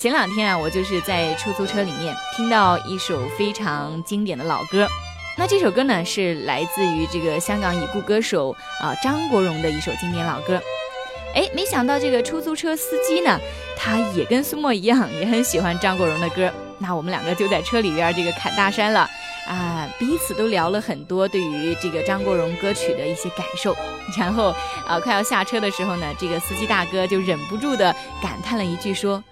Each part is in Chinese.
前两天啊，我就是在出租车里面听到一首非常经典的老歌。那这首歌呢，是来自于这个香港已故歌手啊张国荣的一首经典老歌。哎，没想到这个出租车司机呢，他也跟苏沫一样，也很喜欢张国荣的歌。那我们两个就在车里边这个侃大山了啊，彼此都聊了很多对于这个张国荣歌曲的一些感受。然后啊，快要下车的时候呢，这个司机大哥就忍不住的感叹了一句说：“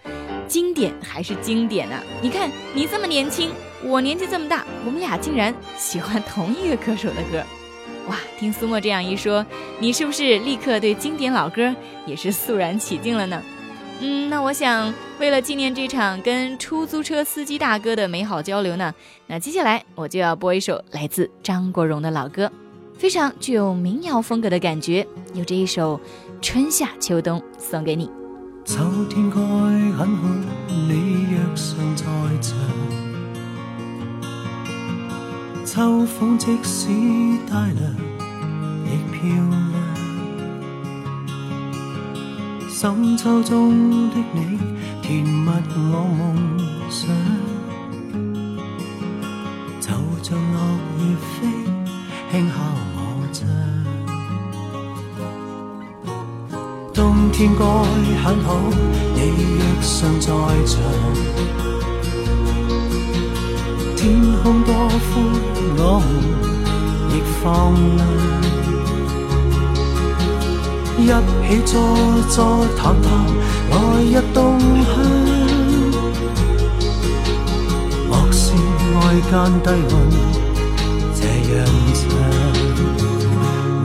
经典还是经典啊！你看你这么年轻，我年纪这么大，我们俩竟然喜欢同一个歌手的歌。”哇，听苏沫这样一说，你是不是立刻对经典老歌也是肃然起敬了呢？嗯，那我想为了纪念这场跟出租车司机大哥的美好交流呢，那接下来我就要播一首来自张国荣的老歌，非常具有民谣风格的感觉，有这一首《春夏秋冬》送给你。秋天该很好，你若尚在场。秋风即使带凉，亦漂亮。深秋中的你，甜蜜我梦想。天该很好，你若尚在场。天空多宽，我们亦放亮。一起坐坐谈谈来日动向。莫说爱间低温这样长，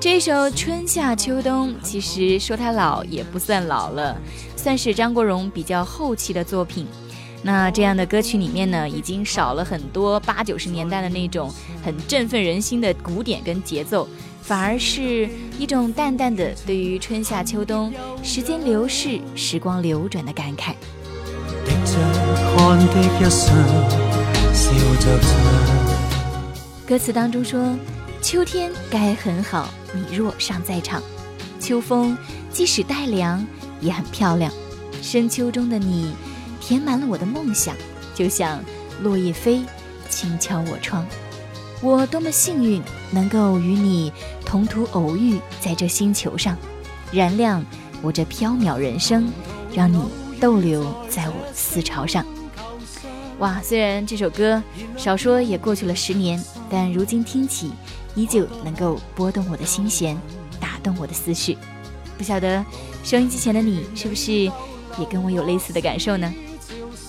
这首《春夏秋冬》其实说它老也不算老了，算是张国荣比较后期的作品。那这样的歌曲里面呢，已经少了很多八九十年代的那种很振奋人心的鼓点跟节奏，反而是一种淡淡的对于春夏秋冬时间流逝、时光流转的感慨。歌词当中说：“秋天该很好，你若尚在场；秋风即使带凉，也很漂亮。深秋中的你。”填满了我的梦想，就像落叶飞，轻敲我窗。我多么幸运，能够与你同途偶遇在这星球上，燃亮我这飘渺人生，让你逗留在我思潮上。哇，虽然这首歌少说也过去了十年，但如今听起，依旧能够拨动我的心弦，打动我的思绪。不晓得收音机前的你，是不是也跟我有类似的感受呢？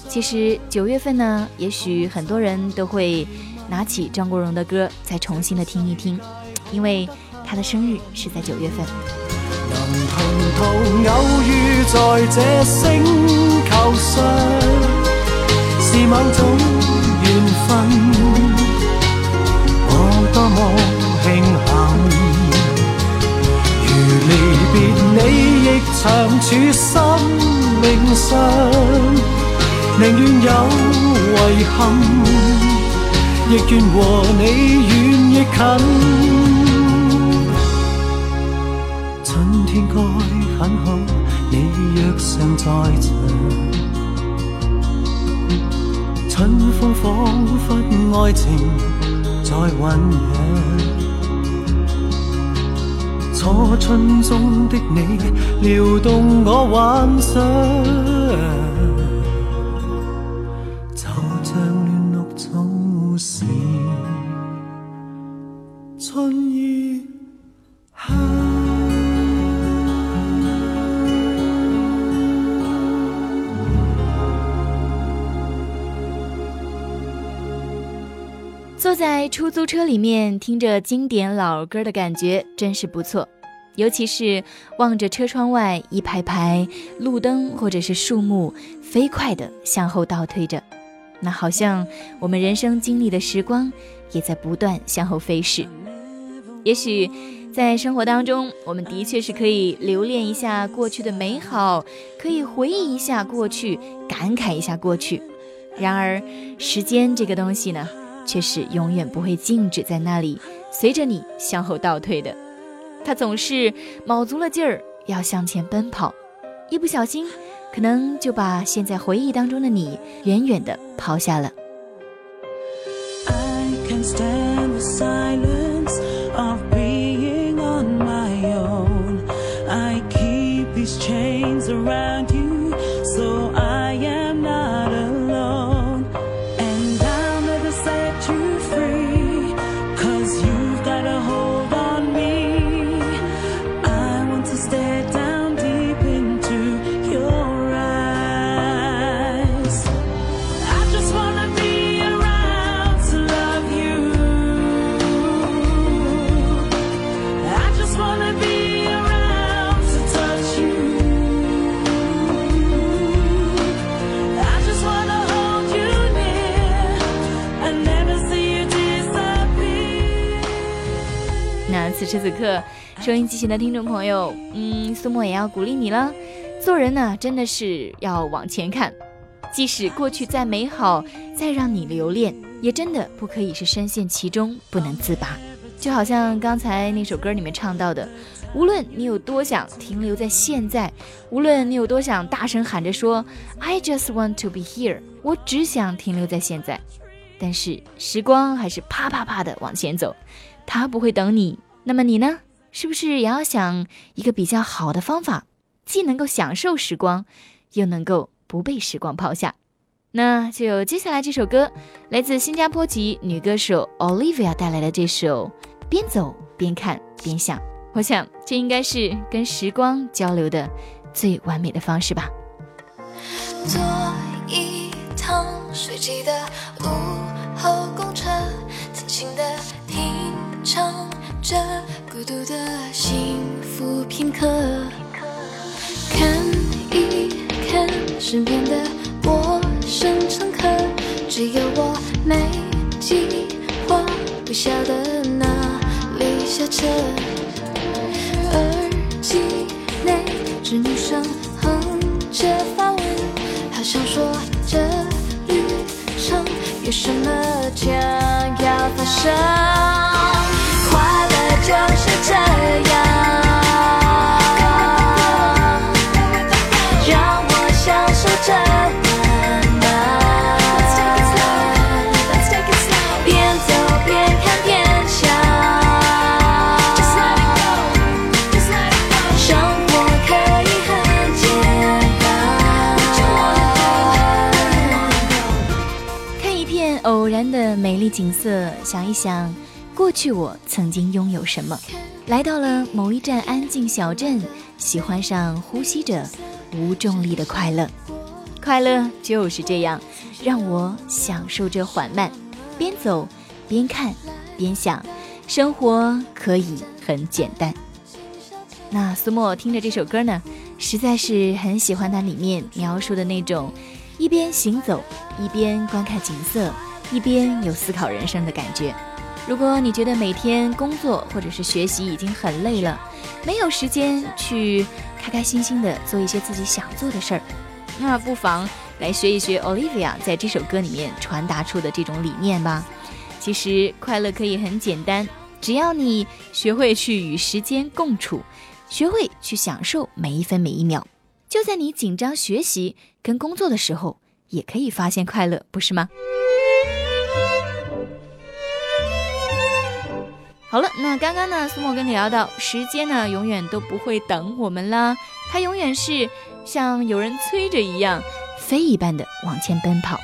其实九月份呢，也许很多人都会拿起张国荣的歌再重新的听一听，因为他的生日是在九月份。能同途偶遇在这星球上，是某种缘分。多么庆幸，如离别你亦长处生命上。宁愿有遗憾，亦愿和你远亦近。春天该很好，你若尚在场。春风仿佛爱情在酝酿，初春中的你撩动我幻想。在出租车里面听着经典老歌的感觉真是不错。尤其是望着车窗外一排排路灯或者是树木飞快地向后倒退着，那好像我们人生经历的时光也在不断向后飞逝。也许在生活当中，我们的确是可以留恋一下过去的美好，可以回忆一下过去，感慨一下过去。然而，时间这个东西呢，却是永远不会静止在那里，随着你向后倒退的。它总是卯足了劲儿要向前奔跑，一不小心，可能就把现在回忆当中的你远远的抛下了。此时此刻，收音机前的听众朋友，嗯，苏沫也要鼓励你了。做人呢，真的是要往前看，即使过去再美好，再让你留恋，也真的不可以是深陷其中不能自拔。就好像刚才那首歌里面唱到的，无论你有多想停留在现在，无论你有多想大声喊着说 “I just want to be here”，我只想停留在现在，但是时光还是啪啪啪的往前走，它不会等你。那么你呢？是不是也要想一个比较好的方法，既能够享受时光，又能够不被时光抛下？那就接下来这首歌，来自新加坡籍女歌手 Olivia 带来的这首《边走边看边想》。我想这应该是跟时光交流的最完美的方式吧。坐一趟水挤的尝。这孤独的幸福片刻，看一看身边的陌生乘客，只有我没计划，不晓得哪里下车。耳机内只女声哼着发问，好像说这旅程有什么将要发生。景色，想一想。过去我曾经拥有什么？来到了某一站安静小镇，喜欢上呼吸着无重力的快乐。快乐就是这样，让我享受着缓慢，边走边看边想，生活可以很简单。那苏沫听着这首歌呢，实在是很喜欢它里面描述的那种一边行走一边观看景色，一边有思考人生的感觉。如果你觉得每天工作或者是学习已经很累了，没有时间去开开心心的做一些自己想做的事儿，那不妨来学一学 Olivia 在这首歌里面传达出的这种理念吧。其实快乐可以很简单，只要你学会去与时间共处，学会去享受每一分每一秒，就在你紧张学习跟工作的时候，也可以发现快乐，不是吗？好了，那刚刚呢，苏沫跟你聊到，时间呢永远都不会等我们啦，它永远是像有人催着一样，飞一般的往前奔跑。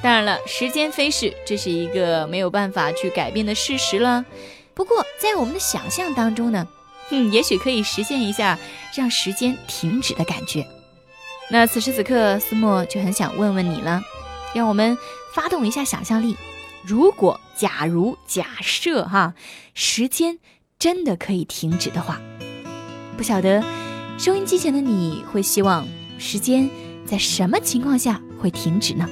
当然了，时间飞逝，这是一个没有办法去改变的事实了。不过在我们的想象当中呢，哼，也许可以实现一下让时间停止的感觉。那此时此刻，苏沫就很想问问你了，让我们发动一下想象力。如果，假如，假设哈，时间真的可以停止的话，不晓得收音机前的你会希望时间在什么情况下会停止呢？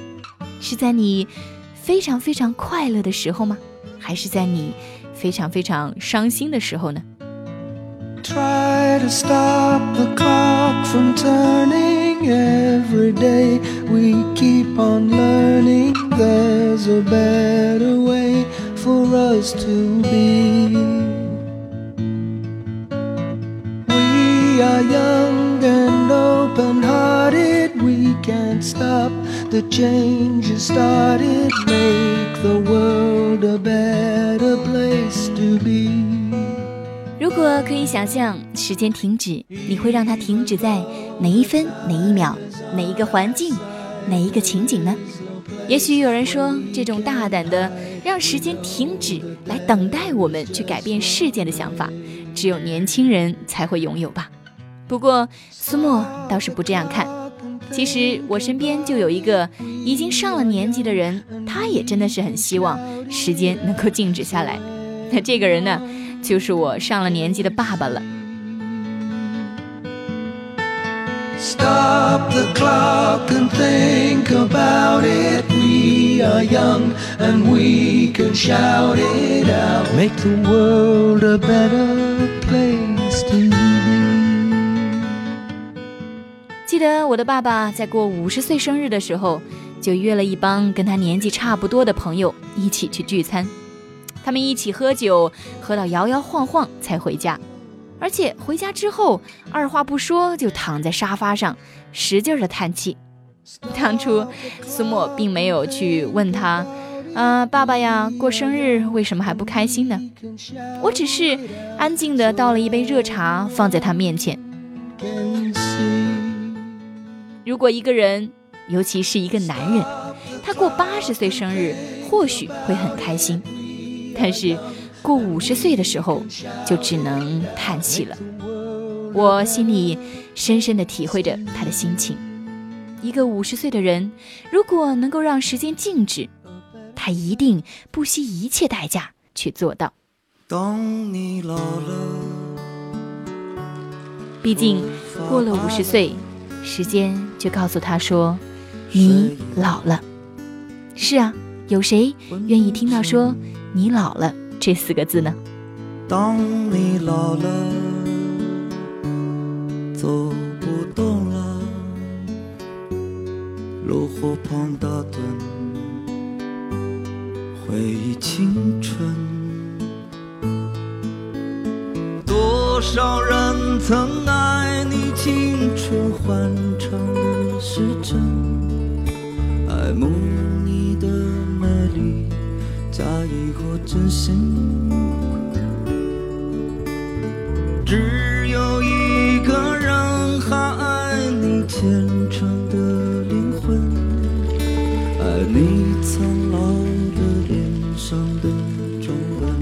是在你非常非常快乐的时候吗？还是在你非常非常伤心的时候呢？Try to stop the clock from turning every day. We keep on learning there's a better way for us to be. We are young and open hearted. We can't stop the changes started. Make the world a better place to be. 如果可以想象时间停止，你会让它停止在 哪一分、哪一秒、哪一个环境、哪一个情景呢？也许有人说，这种大胆的让时间停止来等待我们去改变世界的想法，只有年轻人才会拥有吧。不过苏沫倒是不这样看。其实我身边就有一个已经上了年纪的人，他也真的是很希望时间能够静止下来。那这个人呢？就是我上了年纪的爸爸了。Stop the clock and think about it. We are young and we can shout it out. Make the world a better place to be. 记得我的爸爸在过五十岁生日的时候，就约了一帮跟他年纪差不多的朋友一起去聚餐。他们一起喝酒，喝到摇摇晃晃才回家，而且回家之后二话不说就躺在沙发上，使劲的叹气。当初苏沫并没有去问他，啊，爸爸呀，过生日为什么还不开心呢？我只是安静的倒了一杯热茶放在他面前。如果一个人，尤其是一个男人，他过八十岁生日，或许会很开心。但是过五十岁的时候，就只能叹气了。我心里深深的体会着他的心情。一个五十岁的人，如果能够让时间静止，他一定不惜一切代价去做到。当你老了，毕竟过了五十岁，时间就告诉他说：“你老了。”是啊，有谁愿意听到说“你老了”这四个字呢？当你老了，走不动了，炉火旁打盹，回忆青春。多少人曾爱你青春欢畅真心。只有一个人还爱你虔诚的灵魂，爱你苍老的脸上的皱纹。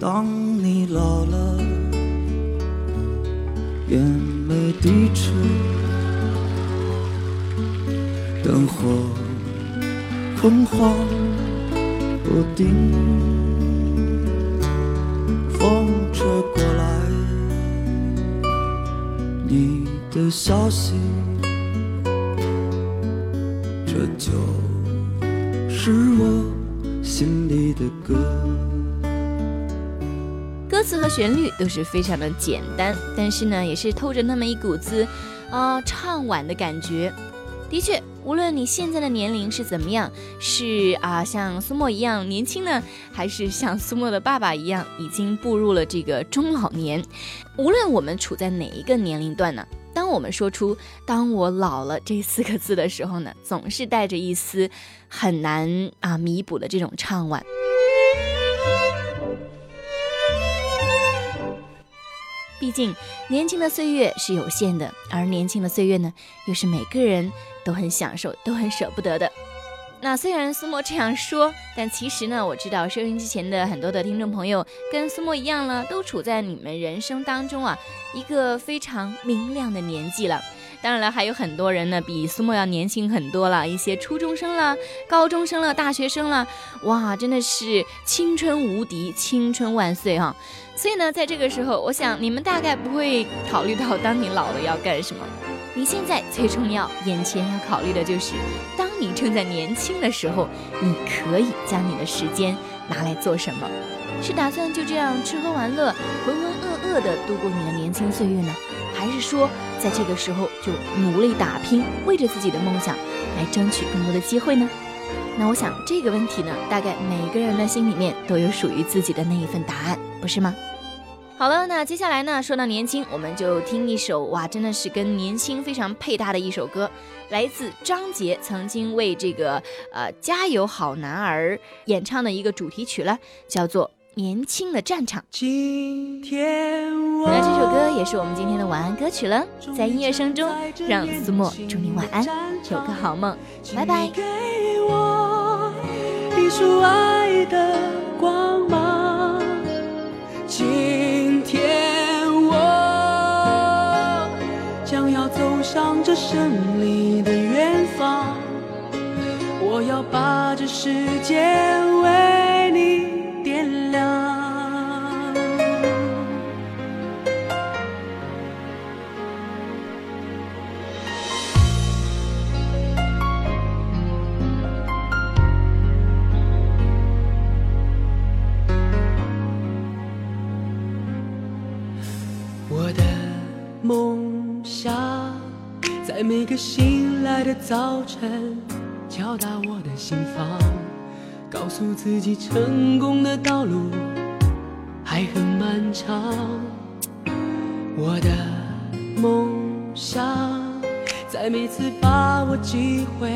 当你老了，眼眉低垂，灯火昏黄风吹过来，你的消息，这就是我心里的歌。歌词和旋律都是非常的简单，但是呢，也是透着那么一股子，啊、唱晚的感觉。的确，无论你现在的年龄是怎么样，是啊、像苏沫一样年轻呢，还是像苏沫的爸爸一样已经步入了这个中老年，无论我们处在哪一个年龄段呢，当我们说出“当我老了”这四个字的时候呢，总是带着一丝很难啊弥补的这种怅惘。毕竟，年轻的岁月是有限的，而年轻的岁月呢，又是每个人都很享受、都很舍不得的。那虽然苏墨这样说，但其实呢，我知道收音机前的很多的听众朋友跟苏墨一样呢，都处在你们人生当中啊一个非常明亮的年纪了。当然了，还有很多人呢，比苏墨要年轻很多了，一些初中生了、高中生了、大学生了，哇，真的是青春无敌，青春万岁哈！所以呢，在这个时候，我想你们大概不会考虑到当你老了要干什么。你现在最重要，眼前要考虑的就是，当你正在年轻的时候，你可以将你的时间拿来做什么？是打算就这样吃喝玩乐、浑浑噩噩地度过你的年轻岁月呢？还是说，在这个时候就努力打拼，为着自己的梦想来争取更多的机会呢？那我想这个问题呢，大概每个人的心里面都有属于自己的那一份答案，不是吗？好了，那接下来呢，说到年轻，我们就听一首哇，真的是跟年轻非常配搭的一首歌，来自张杰曾经为这个呃《加油好男儿》演唱的一个主题曲了，叫做。年轻的战场。今天那这首歌也是我们今天的晚安歌曲了。在音乐声中，让苏沫祝你晚安，有个好梦，拜拜。给我一束爱的胜利的远方，我要把这世界为早晨，敲打我的心房。告诉自己，成功的道路还很漫长。我的梦想，在每次把握机会，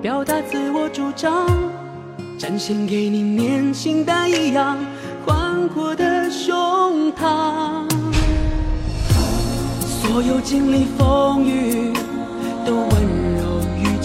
表达自我主张，展现给你年轻但一样宽阔的胸膛。所有经历风雨，都温柔